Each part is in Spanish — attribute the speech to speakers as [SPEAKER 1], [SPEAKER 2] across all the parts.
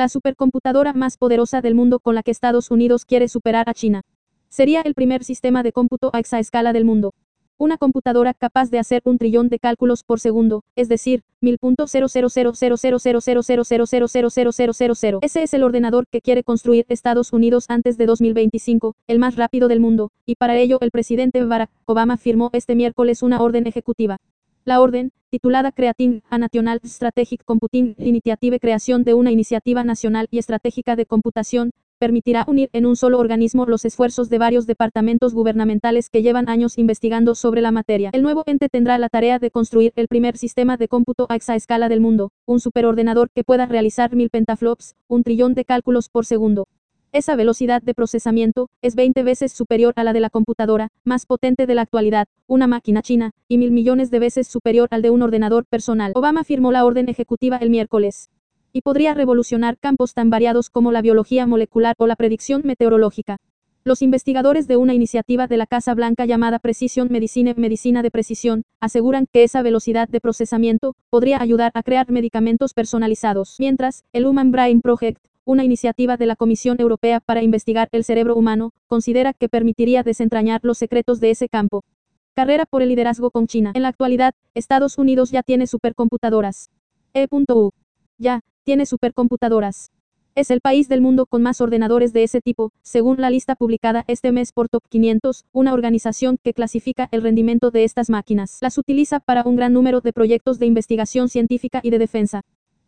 [SPEAKER 1] la supercomputadora más poderosa del mundo con la que Estados Unidos quiere superar a China. Sería el primer sistema de cómputo a exaescala del mundo. Una computadora capaz de hacer un trillón de cálculos por segundo, es decir, mil Ese es el ordenador que quiere construir Estados Unidos antes de 2025, el más rápido del mundo, y para ello el presidente Barack Obama firmó este miércoles una orden ejecutiva. La orden, titulada Creating a National Strategic Computing Initiative Creación de una iniciativa nacional y estratégica de computación, permitirá unir en un solo organismo los esfuerzos de varios departamentos gubernamentales que llevan años investigando sobre la materia. El nuevo ente tendrá la tarea de construir el primer sistema de cómputo a exaescala del mundo, un superordenador que pueda realizar mil pentaflops, un trillón de cálculos por segundo. Esa velocidad de procesamiento es 20 veces superior a la de la computadora más potente de la actualidad, una máquina china, y mil millones de veces superior al de un ordenador personal. Obama firmó la orden ejecutiva el miércoles y podría revolucionar campos tan variados como la biología molecular o la predicción meteorológica. Los investigadores de una iniciativa de la Casa Blanca llamada Precision Medicine Medicina de Precisión aseguran que esa velocidad de procesamiento podría ayudar a crear medicamentos personalizados. Mientras, el Human Brain Project, una iniciativa de la Comisión Europea para investigar el cerebro humano, considera que permitiría desentrañar los secretos de ese campo. Carrera por el liderazgo con China. En la actualidad, Estados Unidos ya tiene supercomputadoras. E.U. Ya, tiene supercomputadoras. Es el país del mundo con más ordenadores de ese tipo, según la lista publicada este mes por Top 500, una organización que clasifica el rendimiento de estas máquinas. Las utiliza para un gran número de proyectos de investigación científica y de defensa.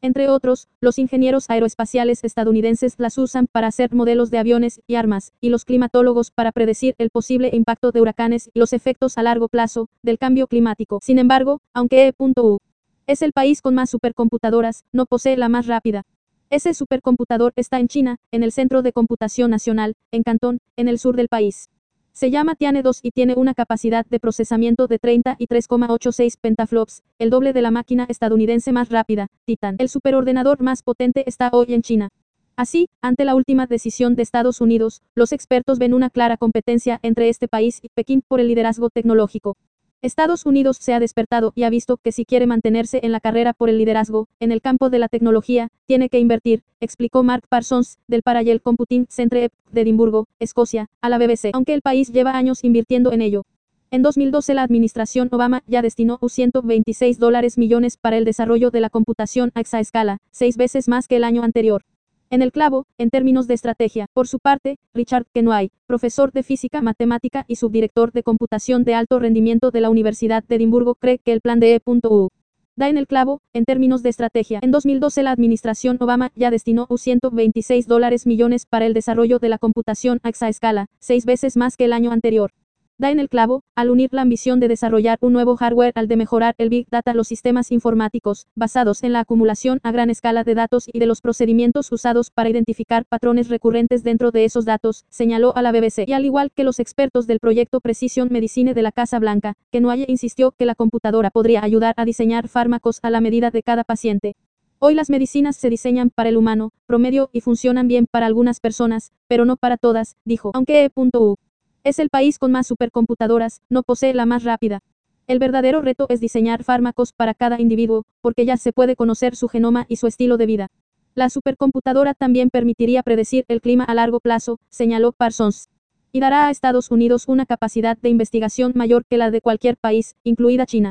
[SPEAKER 1] Entre otros, los ingenieros aeroespaciales estadounidenses las usan para hacer modelos de aviones y armas, y los climatólogos para predecir el posible impacto de huracanes y los efectos a largo plazo del cambio climático. Sin embargo, aunque E.U es el país con más supercomputadoras, no posee la más rápida. Ese supercomputador está en China, en el Centro de Computación Nacional, en Cantón, en el sur del país. Se llama Tiane 2 y tiene una capacidad de procesamiento de 30 y 3,86 pentaflops, el doble de la máquina estadounidense más rápida, Titan. El superordenador más potente está hoy en China. Así, ante la última decisión de Estados Unidos, los expertos ven una clara competencia entre este país y Pekín por el liderazgo tecnológico. Estados Unidos se ha despertado y ha visto que si quiere mantenerse en la carrera por el liderazgo, en el campo de la tecnología, tiene que invertir, explicó Mark Parsons, del Parallel Computing Centre de Edimburgo, Escocia, a la BBC, aunque el país lleva años invirtiendo en ello. En 2012 la administración Obama ya destinó 126 dólares millones para el desarrollo de la computación a exaescala, seis veces más que el año anterior en el clavo, en términos de estrategia. Por su parte, Richard Kenway, profesor de física matemática y subdirector de computación de alto rendimiento de la Universidad de Edimburgo, cree que el plan de E.U da en el clavo, en términos de estrategia. En 2012 la administración Obama ya destinó 126 dólares millones para el desarrollo de la computación a exaescala, seis veces más que el año anterior da en el clavo, al unir la ambición de desarrollar un nuevo hardware al de mejorar el Big Data los sistemas informáticos, basados en la acumulación a gran escala de datos y de los procedimientos usados para identificar patrones recurrentes dentro de esos datos, señaló a la BBC. Y al igual que los expertos del proyecto Precision Medicine de la Casa Blanca, que Noalle insistió que la computadora podría ayudar a diseñar fármacos a la medida de cada paciente. Hoy las medicinas se diseñan para el humano, promedio, y funcionan bien para algunas personas, pero no para todas, dijo. Aunque E.U es el país con más supercomputadoras, no posee la más rápida. El verdadero reto es diseñar fármacos para cada individuo, porque ya se puede conocer su genoma y su estilo de vida. La supercomputadora también permitiría predecir el clima a largo plazo, señaló Parsons. Y dará a Estados Unidos una capacidad de investigación mayor que la de cualquier país, incluida China.